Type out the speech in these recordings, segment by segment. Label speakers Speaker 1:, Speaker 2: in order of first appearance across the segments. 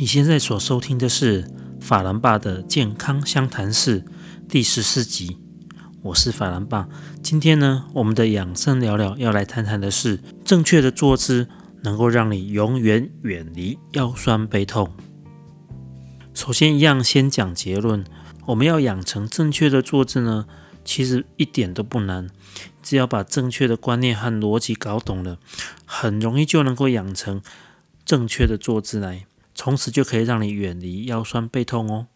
Speaker 1: 你现在所收听的是法兰爸的健康相谈室第十四集，我是法兰爸。今天呢，我们的养生聊聊要来谈谈的是正确的坐姿能够让你永远远离腰酸背痛。首先，一样先讲结论，我们要养成正确的坐姿呢，其实一点都不难，只要把正确的观念和逻辑搞懂了，很容易就能够养成正确的坐姿来。从此就可以让你远离腰酸背痛哦。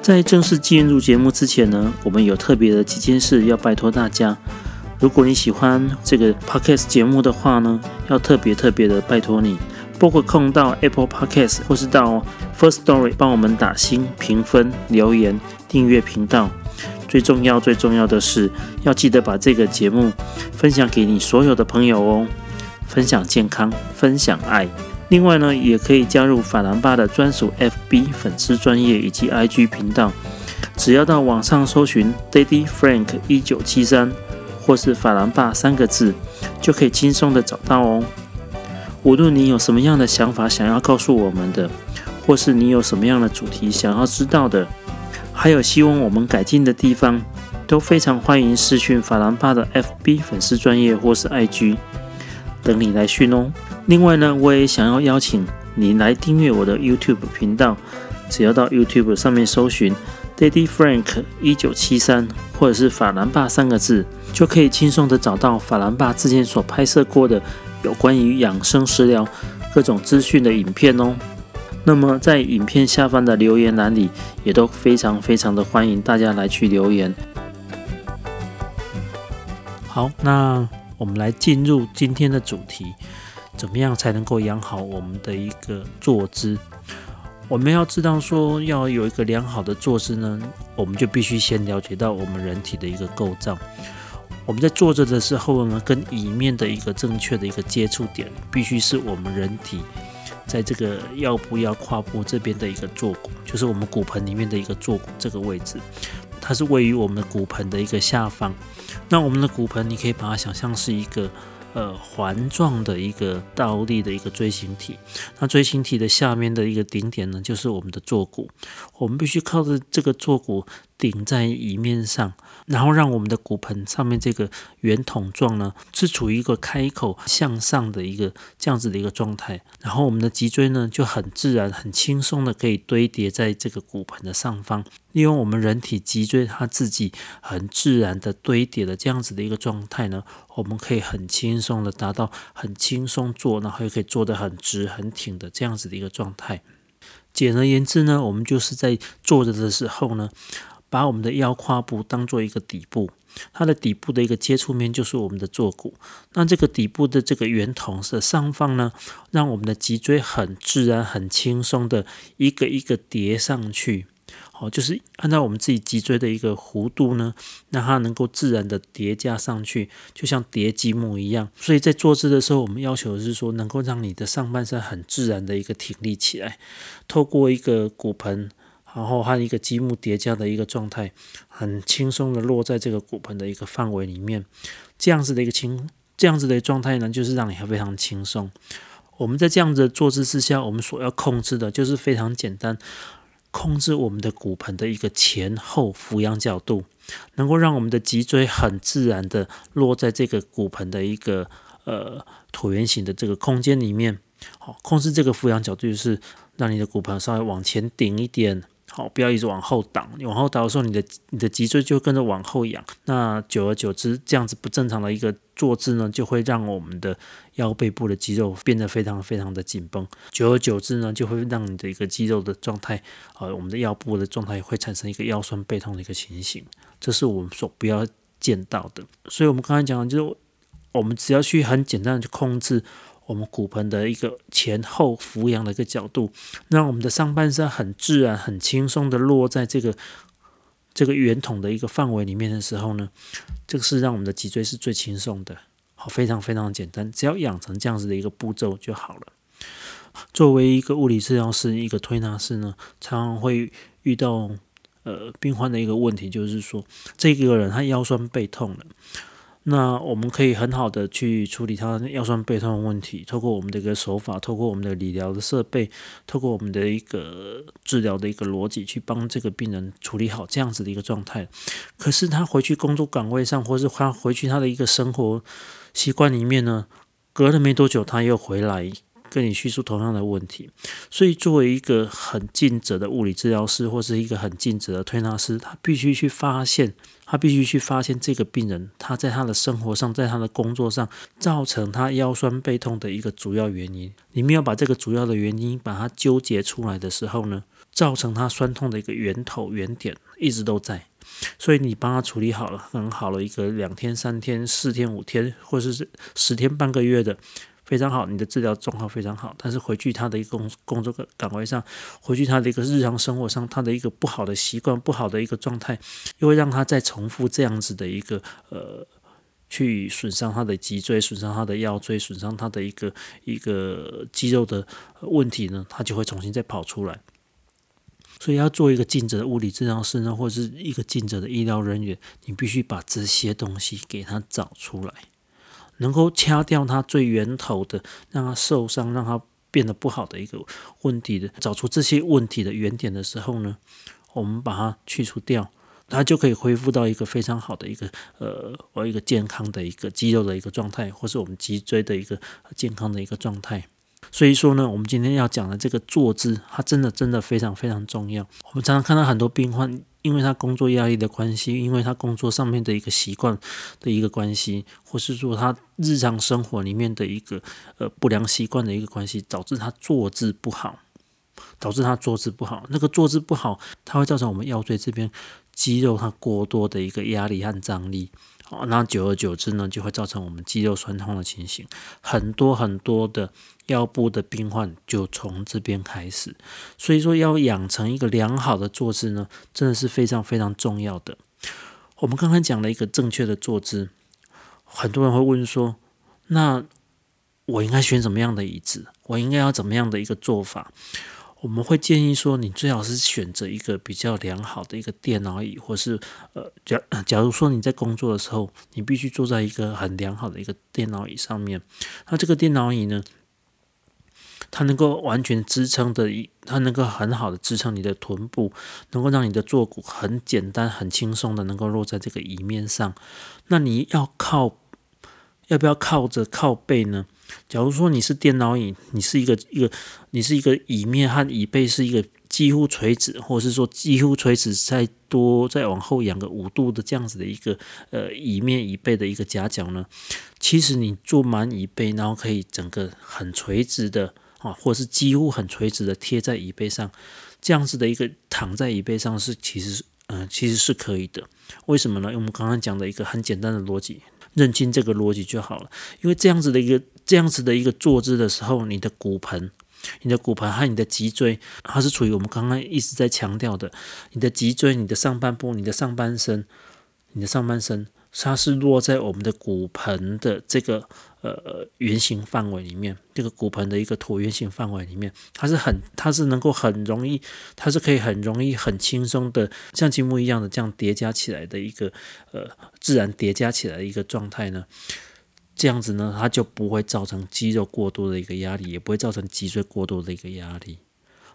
Speaker 1: 在正式进入节目之前呢，我们有特别的几件事要拜托大家。如果你喜欢这个 podcast 节目的话呢，要特别特别的拜托你，包括空到 Apple Podcast 或是到 First Story 帮我们打星、评分、留言、订阅频道。最重要、最重要的是，要记得把这个节目分享给你所有的朋友哦。分享健康，分享爱。另外呢，也可以加入法兰巴的专属 FB 粉丝专业以及 IG 频道，只要到网上搜寻 Daddy Frank 一九七三或是法兰巴三个字，就可以轻松的找到哦。无论你有什么样的想法想要告诉我们的，或是你有什么样的主题想要知道的，还有希望我们改进的地方，都非常欢迎私讯法兰巴的 FB 粉丝专业或是 IG，等你来讯哦。另外呢，我也想要邀请你来订阅我的 YouTube 频道。只要到 YouTube 上面搜寻 Daddy Frank 一九七三，或者是法兰爸三个字，就可以轻松的找到法兰爸之前所拍摄过的有关于养生食疗各种资讯的影片哦。那么在影片下方的留言栏里，也都非常非常的欢迎大家来去留言。好，那我们来进入今天的主题。怎么样才能够养好我们的一个坐姿？我们要知道说要有一个良好的坐姿呢，我们就必须先了解到我们人体的一个构造。我们在坐着的时候呢，跟椅面的一个正确的一个接触点，必须是我们人体在这个腰部、腰胯部这边的一个坐骨，就是我们骨盆里面的一个坐骨这个位置，它是位于我们的骨盆的一个下方。那我们的骨盆，你可以把它想象是一个。呃，环状的一个倒立的一个锥形体，那锥形体的下面的一个顶点呢，就是我们的坐骨。我们必须靠着这个坐骨顶在椅面上，然后让我们的骨盆上面这个圆筒状呢，是处于一个开口向上的一个这样子的一个状态。然后我们的脊椎呢，就很自然、很轻松的可以堆叠在这个骨盆的上方。利用我们人体脊椎它自己很自然的堆叠的这样子的一个状态呢，我们可以很轻松的达到很轻松坐，然后又可以坐得很直很挺的这样子的一个状态。简而言之呢，我们就是在坐着的时候呢，把我们的腰胯部当做一个底部，它的底部的一个接触面就是我们的坐骨。那这个底部的这个圆筒的上方呢，让我们的脊椎很自然、很轻松的一个一个叠上去。好，就是按照我们自己脊椎的一个弧度呢，让它能够自然的叠加上去，就像叠积木一样。所以在坐姿的时候，我们要求是说，能够让你的上半身很自然的一个挺立起来，透过一个骨盆，然后和一个积木叠加的一个状态，很轻松的落在这个骨盆的一个范围里面。这样子的一个轻，这样子的状态呢，就是让你非常轻松。我们在这样子的坐姿之下，我们所要控制的就是非常简单。控制我们的骨盆的一个前后俯仰角度，能够让我们的脊椎很自然的落在这个骨盆的一个呃椭圆形的这个空间里面。好，控制这个俯仰角度就是让你的骨盆稍微往前顶一点。好，不要一直往后倒。你往后倒的时候，你的你的脊椎就跟着往后仰。那久而久之，这样子不正常的一个坐姿呢，就会让我们的腰背部的肌肉变得非常非常的紧绷。久而久之呢，就会让你的一个肌肉的状态，呃，我们的腰部的状态会产生一个腰酸背痛的一个情形。这是我们所不要见到的。所以，我们刚才讲的就是，我们只要去很简单的去控制。我们骨盆的一个前后俯仰的一个角度，让我们的上半身很自然、很轻松的落在这个这个圆筒的一个范围里面的时候呢，这个是让我们的脊椎是最轻松的。好，非常非常简单，只要养成这样子的一个步骤就好了。作为一个物理治疗师、一个推拿师呢，常常会遇到呃病患的一个问题，就是说这个人他腰酸背痛了。那我们可以很好的去处理他腰酸背痛的问题，透过我们的一个手法，透过我们的理疗的设备，透过我们的一个治疗的一个逻辑，去帮这个病人处理好这样子的一个状态。可是他回去工作岗位上，或是他回去他的一个生活习惯里面呢，隔了没多久，他又回来。跟你叙述同样的问题，所以作为一个很尽责的物理治疗师，或是一个很尽责的推拿师，他必须去发现，他必须去发现这个病人他在他的生活上，在他的工作上造成他腰酸背痛的一个主要原因。你没有把这个主要的原因把它纠结出来的时候呢，造成他酸痛的一个源头原点一直都在。所以你帮他处理好了，很好了一个两天、三天、四天、五天，或者是十天、半个月的。非常好，你的治疗状况非常好，但是回去他的一个工工作岗位上，回去他的一个日常生活上，他的一个不好的习惯、不好的一个状态，又会让他再重复这样子的一个呃，去损伤他的脊椎、损伤他的腰椎、损伤他的一个一个肌肉的问题呢，他就会重新再跑出来。所以要做一个尽责的物理治疗师呢，或者是一个尽责的医疗人员，你必须把这些东西给他找出来。能够掐掉它最源头的，让它受伤，让它变得不好的一个问题的，找出这些问题的原点的时候呢，我们把它去除掉，它就可以恢复到一个非常好的一个呃，我一个健康的一个肌肉的一个状态，或是我们脊椎的一个健康的一个状态。所以说呢，我们今天要讲的这个坐姿，它真的真的非常非常重要。我们常常看到很多病患。因为他工作压力的关系，因为他工作上面的一个习惯的一个关系，或是说他日常生活里面的一个呃不良习惯的一个关系，导致他坐姿不好，导致他坐姿不好。那个坐姿不好，它会造成我们腰椎这边肌肉它过多的一个压力和张力。那久而久之呢，就会造成我们肌肉酸痛的情形。很多很多的腰部的病患就从这边开始。所以说，要养成一个良好的坐姿呢，真的是非常非常重要的。我们刚刚讲了一个正确的坐姿，很多人会问说，那我应该选什么样的椅子？我应该要怎么样的一个做法？我们会建议说，你最好是选择一个比较良好的一个电脑椅，或是呃，假 假如说你在工作的时候，你必须坐在一个很良好的一个电脑椅上面。那这个电脑椅呢，它能够完全支撑的，它能够很好的支撑你的臀部，能够让你的坐骨很简单、很轻松的能够落在这个椅面上。那你要靠，要不要靠着靠背呢？假如说你是电脑椅，你是一个一个，你是一个椅面和椅背是一个几乎垂直，或者是说几乎垂直再多再往后仰个五度的这样子的一个呃椅面椅背的一个夹角呢，其实你坐满椅背，然后可以整个很垂直的啊，或是几乎很垂直的贴在椅背上，这样子的一个躺在椅背上是其实嗯其实是可以的。为什么呢？因为我们刚刚讲的一个很简单的逻辑。认清这个逻辑就好了，因为这样子的一个这样子的一个坐姿的时候，你的骨盆、你的骨盆和你的脊椎，它是处于我们刚刚一直在强调的，你的脊椎、你的上半部、你的上半身、你的上半身。它是落在我们的骨盆的这个呃圆形范围里面，这个骨盆的一个椭圆形范围里面，它是很，它是能够很容易，它是可以很容易、很轻松的，像积木一样的这样叠加起来的一个呃自然叠加起来的一个状态呢。这样子呢，它就不会造成肌肉过多的一个压力，也不会造成脊椎过多的一个压力。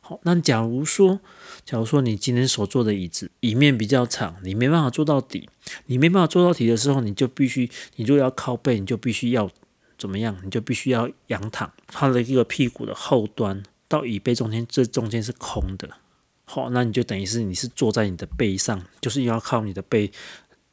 Speaker 1: 好那假如说，假如说你今天所坐的椅子椅面比较长，你没办法坐到底，你没办法坐到底的时候，你就必须，你如果要靠背，你就必须要怎么样？你就必须要仰躺，它的一个屁股的后端到椅背中间，这中间是空的。好，那你就等于是你是坐在你的背上，就是要靠你的背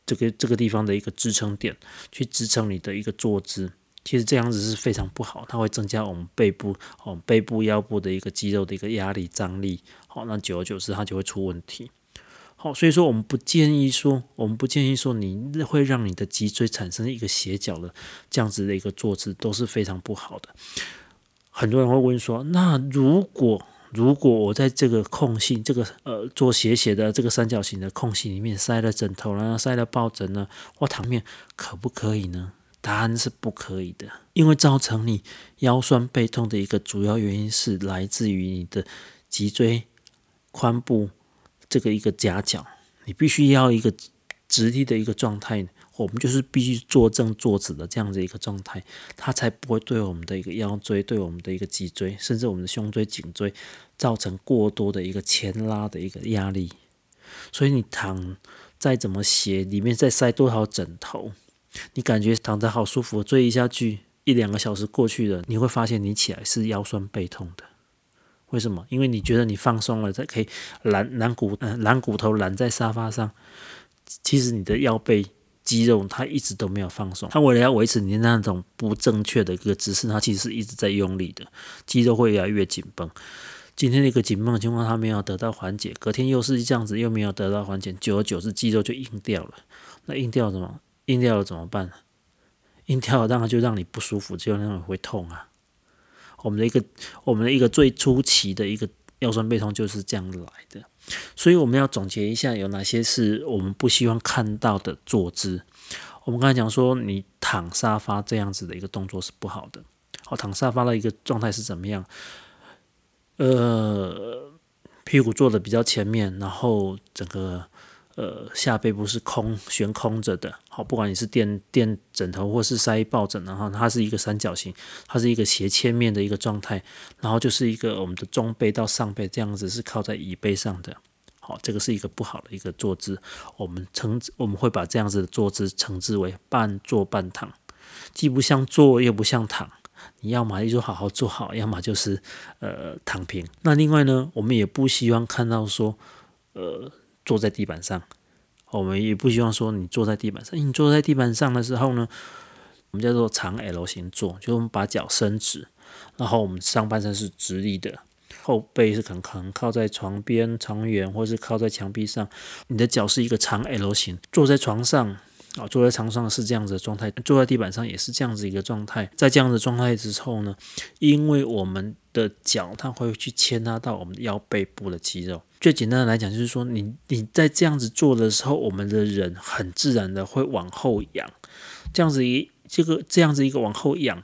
Speaker 1: 这个这个地方的一个支撑点去支撑你的一个坐姿。其实这样子是非常不好，它会增加我们背部、哦背部、腰部的一个肌肉的一个压力张力，好，那久而久之它就会出问题。好，所以说我们不建议说，我们不建议说你会让你的脊椎产生一个斜角的这样子的一个坐姿都是非常不好的。很多人会问说，那如果如果我在这个空隙，这个呃做斜斜的这个三角形的空隙里面塞了枕头呢，塞了抱枕呢，或躺面，可不可以呢？答案是不可以的，因为造成你腰酸背痛的一个主要原因是来自于你的脊椎髋部这个一个夹角，你必须要一个直立的一个状态，我们就是必须坐正坐直的这样子一个状态，它才不会对我们的一个腰椎、对我们的一个脊椎，甚至我们的胸椎、颈椎造成过多的一个牵拉的一个压力。所以你躺再怎么斜，里面再塞多少枕头，你感觉躺着好舒服，追一下剧，一两个小时过去了，你会发现你起来是腰酸背痛的。为什么？因为你觉得你放松了，才可以揽揽骨，嗯，揽骨头揽在沙发上。其实你的腰背肌肉它一直都没有放松，它为了要维持你那种不正确的一个姿势，它其实是一直在用力的，肌肉会越来越紧绷。今天的一个紧绷的情况，它没有得到缓解，隔天又是这样子，又没有得到缓解，久而久之，肌肉就硬掉了。那硬掉怎么？硬掉了怎么办？硬掉了当然就让你不舒服，就让你会痛啊。我们的一个，我们的一个最初期的一个腰酸背痛就是这样来的。所以我们要总结一下，有哪些是我们不希望看到的坐姿。我们刚才讲说，你躺沙发这样子的一个动作是不好的。好，躺沙发的一个状态是怎么样？呃，屁股坐的比较前面，然后整个。呃，下背部是空悬空着的，好，不管你是垫垫枕头或是塞抱枕，然后它是一个三角形，它是一个斜切面的一个状态，然后就是一个我们的中背到上背这样子是靠在椅背上的，好，这个是一个不好的一个坐姿，我们称我们会把这样子的坐姿称之为半坐半躺，既不像坐又不像躺，你要么就好好坐好，要么就是呃躺平。那另外呢，我们也不希望看到说呃。坐在地板上，我们也不希望说你坐在地板上。你坐在地板上的时候呢，我们叫做长 L 型坐，就我们把脚伸直，然后我们上半身是直立的，后背是可能可能靠在床边、床缘，或是靠在墙壁上。你的脚是一个长 L 型，坐在床上。啊，坐在床上是这样子的状态，坐在地板上也是这样子一个状态。在这样的状态之后呢，因为我们的脚它会去牵拉到我们腰背部的肌肉。最简单的来讲，就是说你你在这样子做的时候，我们的人很自然的会往后仰。这样子一这个这样子一个往后仰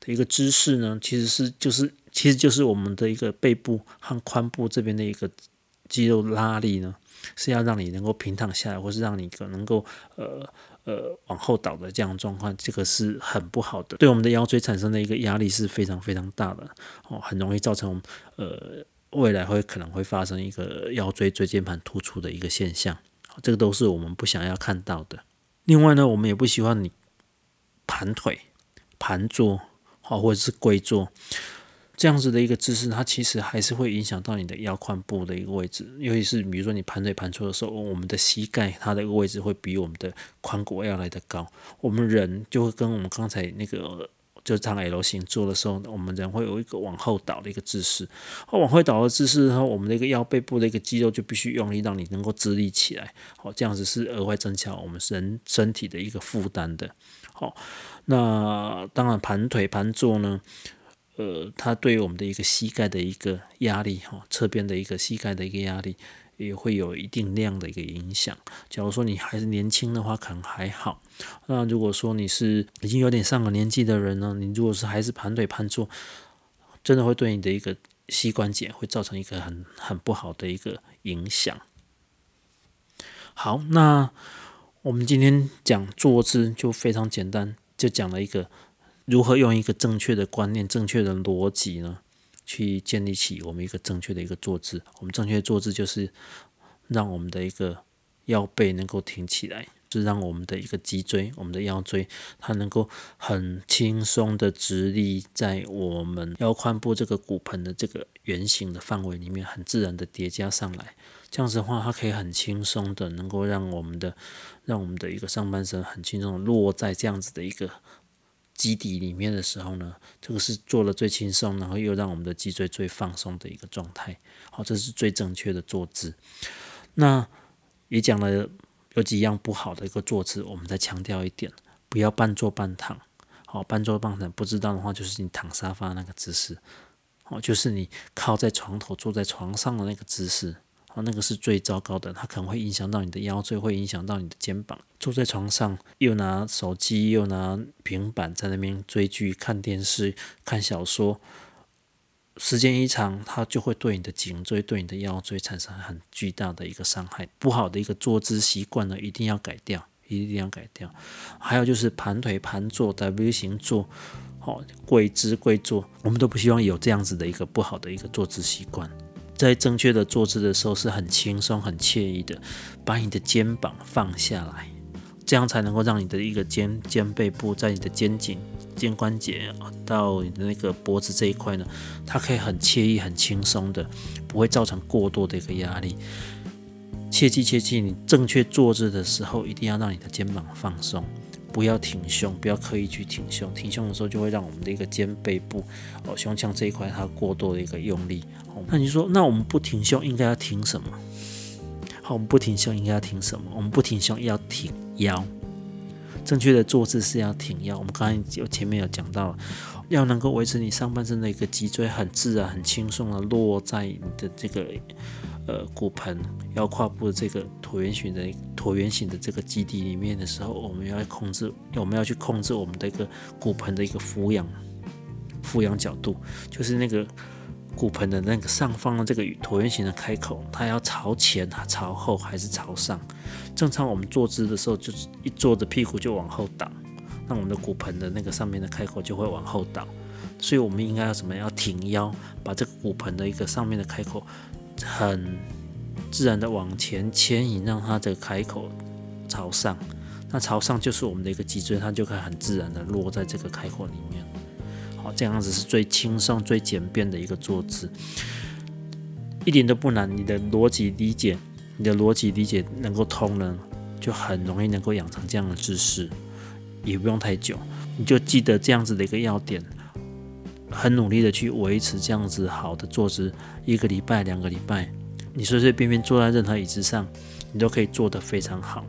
Speaker 1: 的一个姿势呢，其实是就是其实就是我们的一个背部和髋部这边的一个肌肉拉力呢，是要让你能够平躺下来，或是让你可能够呃。呃，往后倒的这样状况，这个是很不好的，对我们的腰椎产生的一个压力是非常非常大的哦，很容易造成呃未来会可能会发生一个腰椎椎间盘突出的一个现象，这个都是我们不想要看到的。另外呢，我们也不希望你盘腿、盘坐，好或者是跪坐。这样子的一个姿势，它其实还是会影响到你的腰髋部的一个位置，尤其是比如说你盘腿盘坐的时候，我们的膝盖它的一个位置会比我们的髋骨要来的高，我们人就会跟我们刚才那个就这样 L 型做的时候，我们人会有一个往后倒的一个姿势，往后倒的姿势，然后我们的一个腰背部的一个肌肉就必须用力，让你能够直立起来，好，这样子是额外增强我们人身体的一个负担的，好，那当然盘腿盘坐呢。呃，它对于我们的一个膝盖的一个压力，哈，侧边的一个膝盖的一个压力，也会有一定量的一个影响。假如说你还是年轻的话，可能还好。那如果说你是已经有点上了年纪的人呢，你如果是还是盘腿盘坐，真的会对你的一个膝关节会造成一个很很不好的一个影响。好，那我们今天讲坐姿就非常简单，就讲了一个。如何用一个正确的观念、正确的逻辑呢，去建立起我们一个正确的一个坐姿？我们正确坐姿就是让我们的一个腰背能够挺起来，是让我们的一个脊椎、我们的腰椎，它能够很轻松的直立在我们腰髋部这个骨盆的这个圆形的范围里面，很自然的叠加上来。这样子的话，它可以很轻松的能够让我们的、让我们的一个上半身很轻松的落在这样子的一个。基底里面的时候呢，这个是做了最轻松，然后又让我们的脊椎最放松的一个状态。好，这是最正确的坐姿。那也讲了有几样不好的一个坐姿，我们再强调一点，不要半坐半躺。好，半坐半躺不知道的话，就是你躺沙发那个姿势，好，就是你靠在床头坐在床上的那个姿势。啊，那个是最糟糕的，它可能会影响到你的腰椎，会影响到你的肩膀。坐在床上，又拿手机，又拿平板在那边追剧、看电视、看小说，时间一长，它就会对你的颈椎、对你的腰椎产生很巨大的一个伤害。不好的一个坐姿习惯呢，一定要改掉。一定要改掉。还有就是盘腿盘坐 W 型坐，好跪姿跪坐，我们都不希望有这样子的一个不好的一个坐姿习惯。在正确的坐姿的时候是很轻松、很惬意的，把你的肩膀放下来，这样才能够让你的一个肩肩背部在你的肩颈、肩关节到你的那个脖子这一块呢，它可以很惬意、很轻松的，不会造成过多的一个压力。切记切记，你正确坐姿的时候，一定要让你的肩膀放松。不要挺胸，不要刻意去挺胸。挺胸的时候，就会让我们的一个肩背部、哦胸腔这一块它过多的一个用力。哦那你说，那我们不挺胸应该要挺什么？好，我们不挺胸应该要挺什么？我们不挺胸要挺腰。正确的坐姿是要挺腰。我们刚才有前面有讲到，要能够维持你上半身的一个脊椎很自然、很轻松的落在你的这个。呃，骨盆腰胯部的这个椭圆形的椭圆形的这个基底里面的时候，我们要控制，我们要去控制我们的一个骨盆的一个俯仰俯仰角度，就是那个骨盆的那个上方的这个椭圆形的开口，它要朝前、朝后还是朝上？正常我们坐姿的时候，就是一坐着屁股就往后倒，那我们的骨盆的那个上面的开口就会往后倒，所以我们应该要什么？要挺腰，把这个骨盆的一个上面的开口。很自然的往前牵引，让它的开口朝上。那朝上就是我们的一个脊椎，它就可以很自然的落在这个开口里面。好，这样子是最轻松、最简便的一个坐姿，一点都不难。你的逻辑理解，你的逻辑理解能够通了，就很容易能够养成这样的姿势，也不用太久，你就记得这样子的一个要点。很努力的去维持这样子好的坐姿，一个礼拜、两个礼拜，你随随便便坐在任何椅子上，你都可以坐得非常好。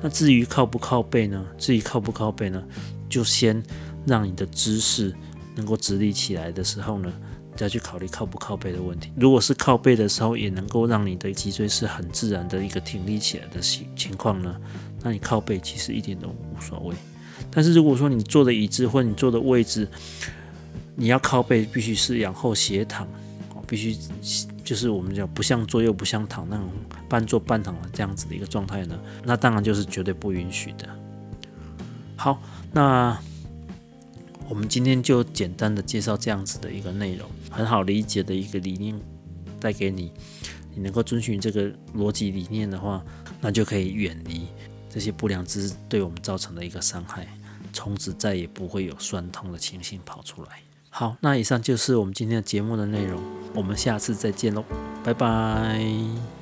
Speaker 1: 那至于靠不靠背呢？至于靠不靠背呢？就先让你的姿势能够直立起来的时候呢，再去考虑靠不靠背的问题。如果是靠背的时候，也能够让你的脊椎是很自然的一个挺立起来的情情况呢，那你靠背其实一点都无所谓。但是如果说你坐的椅子或你坐的位置，你要靠背，必须是仰后斜躺，必须就是我们讲不像坐又不像躺那种半坐半躺的这样子的一个状态呢，那当然就是绝对不允许的。好，那我们今天就简单的介绍这样子的一个内容，很好理解的一个理念带给你，你能够遵循这个逻辑理念的话，那就可以远离这些不良知识对我们造成的一个伤害，从此再也不会有酸痛的情形跑出来。好，那以上就是我们今天的节目的内容，我们下次再见喽，拜拜。